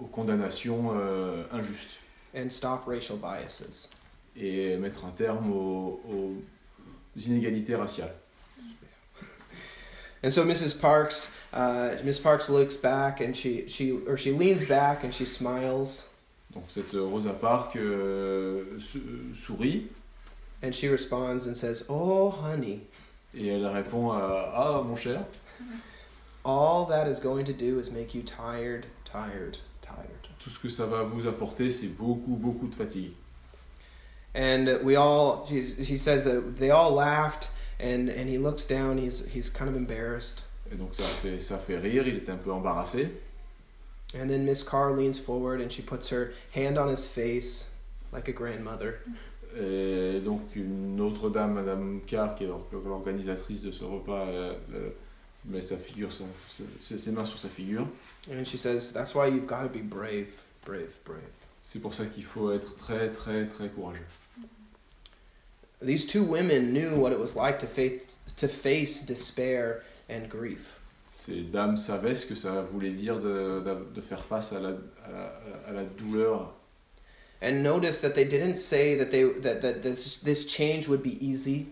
aux condamnations euh, injustes. and stop racial biases. et mettre un terme aux, aux inégalités raciales. And so Mrs. Parks, uh, Miss Parks looks back and she, she or she leans back and she smiles Donc cette Rosa Parks euh, sourit and she responds and says, "Oh, honey, et elle répond à Ah mon cher, all that is going to do is make you tired, tired, tired." tout ce que ça va vous apporter c'est beaucoup beaucoup de fatigue. And we all, he's, he says that they all laughed and, and he looks down. He's he's kind of embarrassed. Et donc ça fait, ça fait rire, il était un peu embarrassé. And then Miss Carr leans forward and she puts her hand on his face like a grandmother. Et donc une autre dame, Madame Carr, qui est l'or- l'organisatrice de ce repas, euh, euh, met sa figure, son- ses ses mains sur sa figure. And she says, That's why you've got to be brave, brave, brave. C'est pour ça qu'il faut être très très très courageux. These two women knew what it was like to face, to face despair and grief. Ces dames savaient ce que ça voulait dire de, de- de faire face à la, à la- à la douleur. And notice that they didn't say that, they, that, that this, this change would be easy.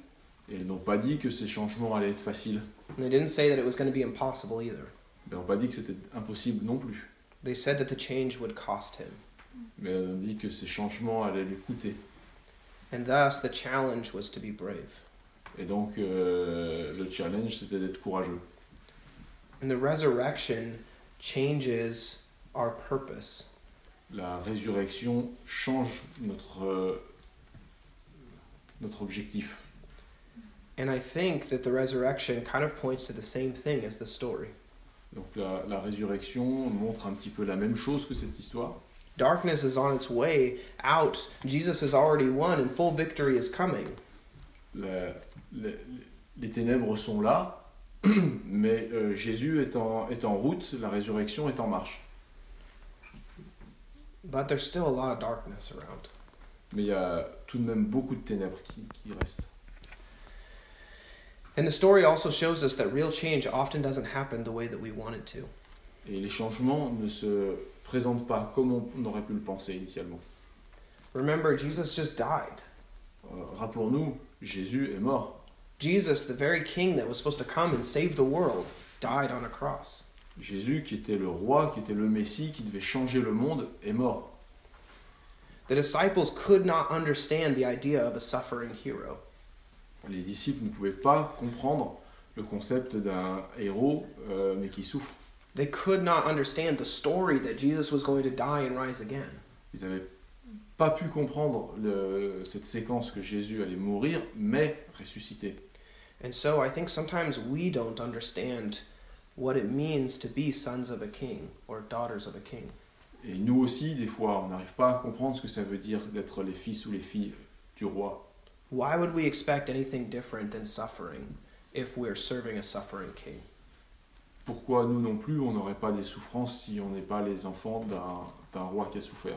Et ils n'ont pas dit que ces changements allaient être faciles. And they didn't say that it was going to be impossible either. Ils n'ont pas dit que c'était impossible non plus. They said that the change would cost him. Mais ils ont dit que ces changements allaient lui coûter. And thus, the challenge was to be brave. Et donc euh, le challenge, c'était d'être courageux. And the resurrection changes our purpose. La résurrection change notre, euh, notre objectif. And I think that the resurrection kind of points to the same thing as the story. Donc la, la résurrection montre un petit peu la même chose que cette histoire. Darkness is on its way out. Jesus has already won, and full victory is coming. La- les, les ténèbres sont là, mais euh, Jésus est en, est en route, la résurrection est en marche. But there's still a lot of darkness around. Mais il y a tout de même beaucoup de ténèbres qui, qui restent. And the story also shows us that real change often doesn't happen the way that we want it to. Et les changements ne se présentent pas comme on aurait pu le penser initialement. Remember, Jesus just died. Euh, Rappelons-nous, Jésus est mort. Jesus, the very king that was supposed to come and save the world, died on a cross. Jésus, qui était le roi, qui était le Messie, qui devait changer le monde, est mort. The disciples could not understand the idea of a suffering hero. Les disciples ne pouvaient pas comprendre le concept d'un héros, euh, mais qui souffre. They could not understand the story that Jesus was going to die and rise again. Ils n'avaient pas pu comprendre le- cette séquence que Jésus allait mourir, mais ressusciter. And so I think sometimes we don't understand what it means to be sons of a king or daughters of a king. Et nous aussi, des fois, on n'arrive pas à comprendre ce que ça veut dire d'être les fils ou les filles du roi. Why would we expect anything different than suffering if we're serving a suffering king? Pourquoi nous non plus, on n'aurait pas des souffrances si on n'est pas les enfants d'un roi qui a souffert?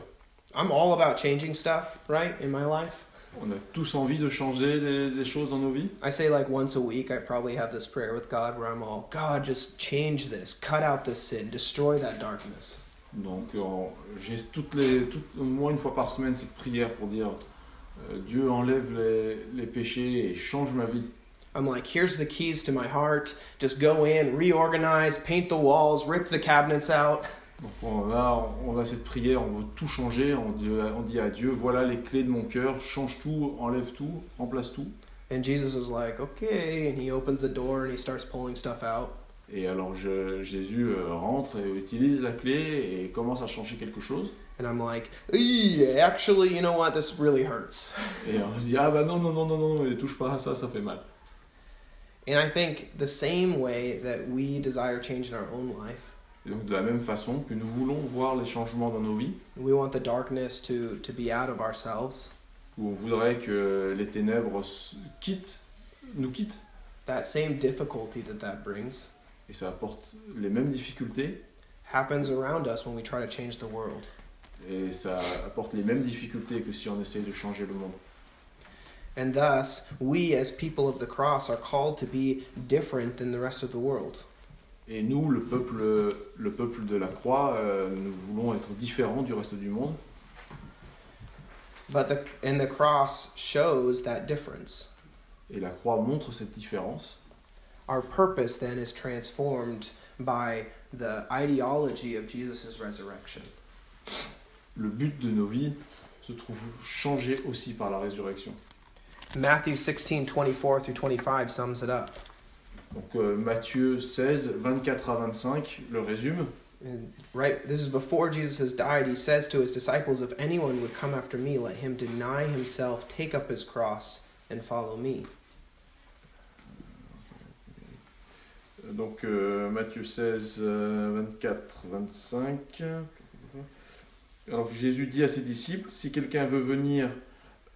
I'm all about changing stuff, right, in my life. On a tous envie de changer les, les choses dans nos vies. I say like once a week, I probably have this prayer with God where I'm all, God, just change this, cut out this sin, destroy that darkness. Donc j'ai toutes les, toutes, au moins une fois par semaine cette prière pour dire euh, Dieu enlève les, les péchés et change ma vie. I'm like, here's the keys to my heart. Just go in, reorganize, paint the walls, rip the cabinets out. Donc on a, on a cette prière, on veut tout changer, on dit, on dit à Dieu voilà les clés de mon cœur, change tout, enlève tout, remplace tout. And Jesus is like, okay. And he opens the door and he starts pulling stuff out. Et alors je- Jésus euh, rentre et utilise la clé et commence à changer quelque chose. And I'm like, "Eee, actually, you know what? This really hurts. Et on se dit ah bah non non non non non, ne touche pas à ça, ça fait mal. And I think the same way that we desire change in our own life, Et donc de la même façon que nous voulons voir les changements dans nos vies, we want the darkness to, to be out of ourselves. où on voudrait que les ténèbres quittent, nous quittent, that same difficulty that that brings Et ça apporte les mêmes difficultés happens around us when we try to change the world. et ça apporte les mêmes difficultés que si on essaye de changer le monde. And thus, we as people of the cross are called to be different than the rest of the world. Et nous, le peuple, le peuple de la croix, euh, nous voulons être différents du reste du monde. But the and the cross shows that difference. Et la croix montre cette différence. Our purpose then is transformed by the ideology of Jesus' resurrection. Le but de nos vies se trouve changé aussi par la résurrection. Matthew 16, 24 through 25 sums it up. Donc euh, Matthieu 16, 24 à 25 le résume. And right, this is before Jesus has died. He says to his disciples, If anyone would come after me, let him deny himself, take up his cross, and follow me. Donc euh, Matthieu 16, euh, 24, 25. Alors Jésus dit à ses disciples, si quelqu'un veut venir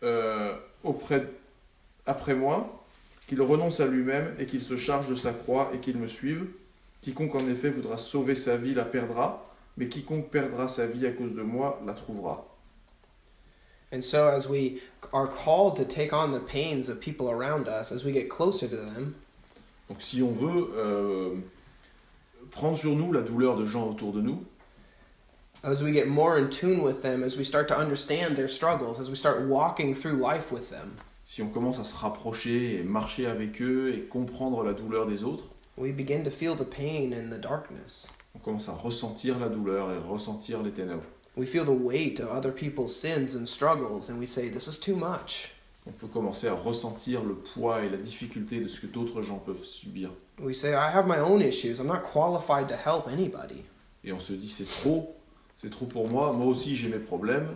euh, auprès, après moi, qu'il renonce à lui-même et qu'il se charge de sa croix et qu'il me suive. Quiconque en effet voudra sauver sa vie la perdra, mais quiconque perdra sa vie à cause de moi la trouvera. And so, as we are called to take on the pains of people around us, as we get closer to them, Donc si on veut euh, prendre sur nous la douleur de gens autour de nous, as we get more in tune with them, as we start to understand their struggles, as we start walking through life with them, si on commence à se rapprocher et marcher avec eux et comprendre la douleur des autres, we begin to feel the pain and the darkness. on commence à ressentir la douleur et ressentir les ténèbres. We feel the weight of other people's sins and struggles, and we say, This is too much. On peut commencer à ressentir le poids et la difficulté de ce que d'autres gens peuvent subir. We say, I have my own issues. I'm not qualified to help anybody. Et on se dit c'est trop, c'est trop pour moi, moi aussi j'ai mes problèmes.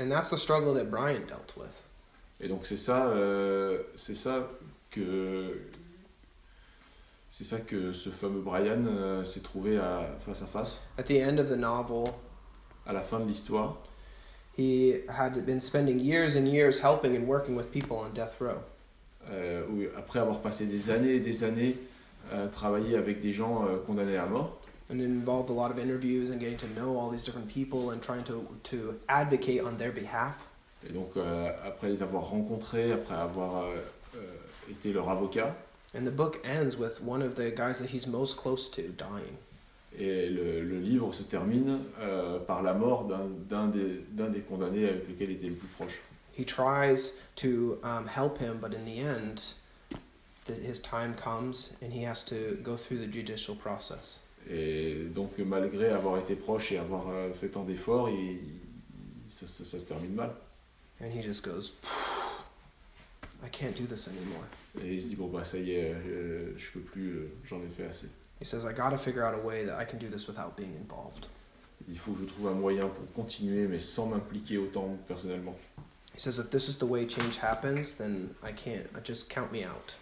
And that's the struggle that Brian dealt with. Et donc c'est ça, euh, c'est ça que c'est ça que ce fameux Brian euh, s'est trouvé à, face à face At the end of the novel, à la fin de l'histoire. he had been spending years and years helping and working with people on death row. euh, où, après avoir passé des années et des années à travailler avec des gens euh, condamnés à mort. And it involved a lot of interviews and getting to know all these different people and trying to, to advocate on their behalf. Et donc euh, après les avoir rencontrés, après avoir euh, euh, été leur avocat, And the book ends with one of the guys that he's most close to dying. et le, le livre se termine euh, par la mort d'un d'un des, d'un des condamnés avec lequel il était le plus proche. He tries to um, help him, but in the end, the, his time comes and he has to go through the judicial process. Et donc malgré avoir été proche et avoir euh, fait tant d'efforts, il- ça, ça- ça se termine mal. And he just goes, I can't do this anymore. Et il se dit bon bah ça y est, euh, je peux plus, euh, j'en ai fait assez. He says, I got to figure out a way that I can do this without being involved. Il faut que je trouve un moyen pour continuer, mais sans m'impliquer autant personnellement. He says, if this is the way change happens, then I can't, just count me out.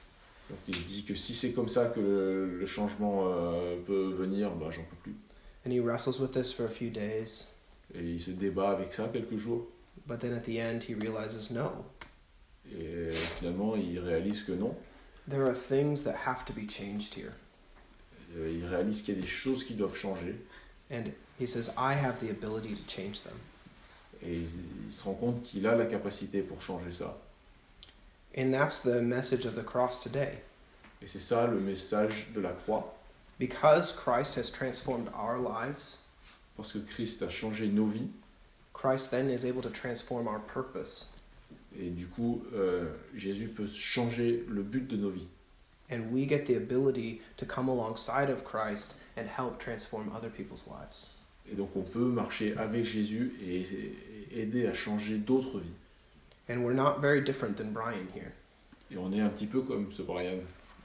Donc il se dit que si c'est comme ça que le, le changement euh, peut venir, bah j'en peux plus. And he wrestles with this for a few days, Et il se débat avec ça quelques jours. but then at the end, he realizes no, Et finalement, il réalise que non. there are things that have to be changed here. Il réalise qu'il y a des choses qui doivent changer. And he says, I have the ability to change them. Et il, il se rend compte qu'il a la capacité pour changer ça. And that's the message of the cross today. Et c'est ça le message de la croix. Because Christ has transformed our lives, Parce que Christ a changé nos vies. Christ then is able to transform our purpose. Et du coup, euh, Jésus peut changer le but de nos vies. And we get the ability to come alongside of Christ and help transform other people's lives. Et donc on peut marcher avec Jésus et, et aider à changer d'autres vies. And we're not very different than Brian here. Et on est un petit peu comme ce Brian.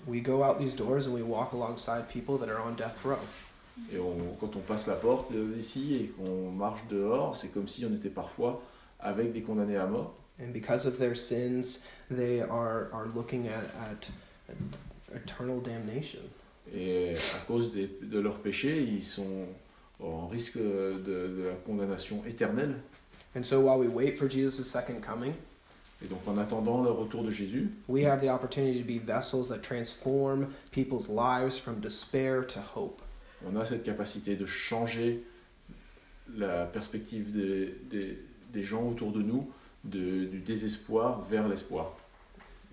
We go out these doors and we walk alongside people that are on death row. Et on- quand on passe la porte euh, ici et qu'on marche dehors, c'est comme si on était parfois avec des condamnés à mort. And because of their sins, they are, are looking at, at eternal damnation. Et à cause des- de leurs péchés, ils sont en risque de, de la condamnation éternelle. And so while we wait for Jesus' second coming, Et donc en attendant le retour de Jésus, we have the opportunity to be vessels that transform people's lives from despair to hope. on a cette capacité de changer la perspective des, des- des gens autour de nous, de- du désespoir vers l'espoir.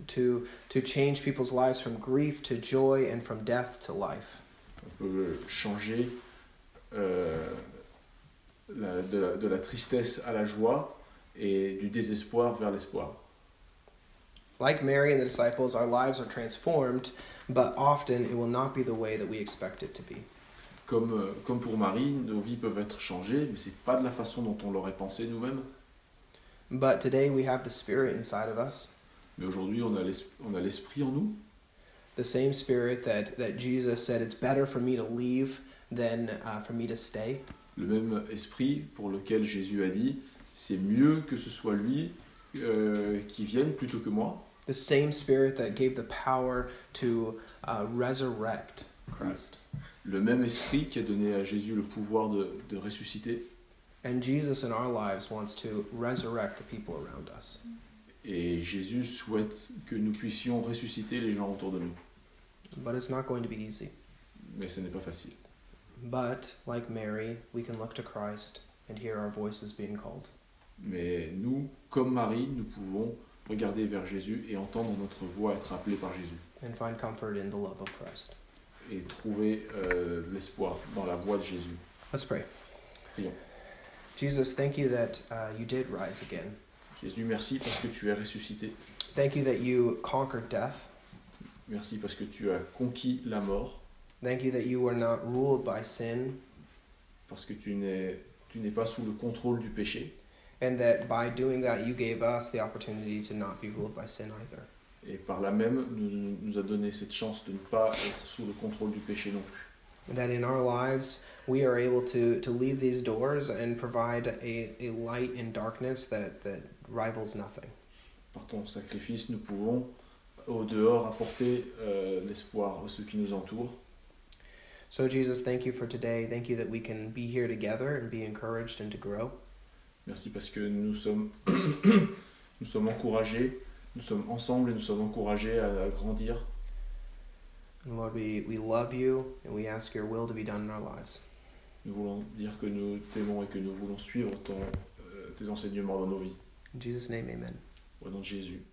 To, to change people's lives from grief to joy and from death to life. On peut changer euh, la- de, la, de la tristesse à la joie et du désespoir vers l'espoir. Like Mary and the disciples, our lives are transformed, but often it will not be the way that we expect it to be. Comme, euh, comme pour Marie, nos vies peuvent être changées, mais c'est pas de la façon dont on l'aurait pensé nous-mêmes. But today we have the Spirit inside of us, Mais aujourd'hui, on a l'es- on a l'esprit en nous, the same Spirit that, that Jesus said, It's better for me to leave than uh, for me to stay. le même esprit pour lequel Jésus a dit c'est mieux que ce soit lui euh, qui vienne plutôt que moi. The same Spirit that gave the power to uh, resurrect Christ. Le même esprit qui a donné à Jésus le pouvoir de, de ressusciter. And Jesus in our lives wants to resurrect the people around us. Et Jésus souhaite que nous puissions ressusciter les gens autour de nous. But it's not going to be easy. Mais ce n'est pas facile. But, like Mary, we can look to Christ and hear our voices being called. Mais nous, comme Marie, nous pouvons regarder vers Jésus et entendre notre voix être appelée par Jésus. and find comfort in the love of Christ. Et trouver euh, l'espoir dans la voix de Jésus. Let's pray. Prions. Jesus, thank you that uh, you did rise again. Jésus, merci parce que tu es ressuscité. Thank you that you conquered death. Merci parce que tu as conquis la mort. Thank you that you were not ruled by sin, Parce que tu n'es, tu n'es pas sous le contrôle du péché. And that by doing that, you gave us the opportunity to not be ruled by sin either. Et par là même, nous, nous a donné cette chance de ne pas être sous le contrôle du péché non plus. That in our lives, we are able to, to leave these doors and provide a, a light in darkness that, that rivals nothing. Par ton sacrifice, nous pouvons au dehors apporter euh, l'espoir à ceux qui nous entourent. So, Jesus, thank you for today. Thank you that we can be here together and be encouraged and to grow. Merci parce que nous sommes, nous sommes encouragés, nous sommes ensemble et nous sommes encouragés à, à grandir. And Lord, we, we love you and we ask your will to be done in our lives. Nous voulons dire que nous t'aimons et que nous voulons suivre ton, euh, tes enseignements dans nos vies. In Jesus' name, amen. Au nom de Jésus.